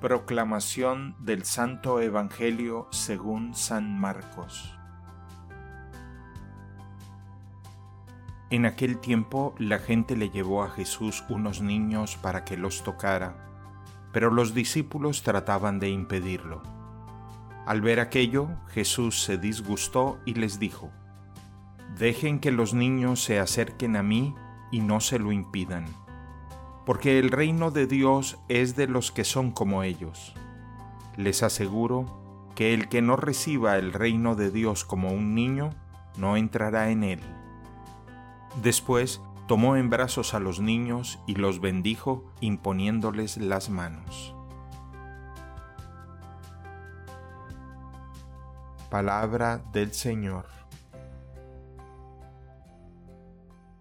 Proclamación del Santo Evangelio según San Marcos. En aquel tiempo la gente le llevó a Jesús unos niños para que los tocara, pero los discípulos trataban de impedirlo. Al ver aquello, Jesús se disgustó y les dijo, Dejen que los niños se acerquen a mí y no se lo impidan porque el reino de Dios es de los que son como ellos. Les aseguro que el que no reciba el reino de Dios como un niño, no entrará en él. Después tomó en brazos a los niños y los bendijo imponiéndoles las manos. Palabra del Señor.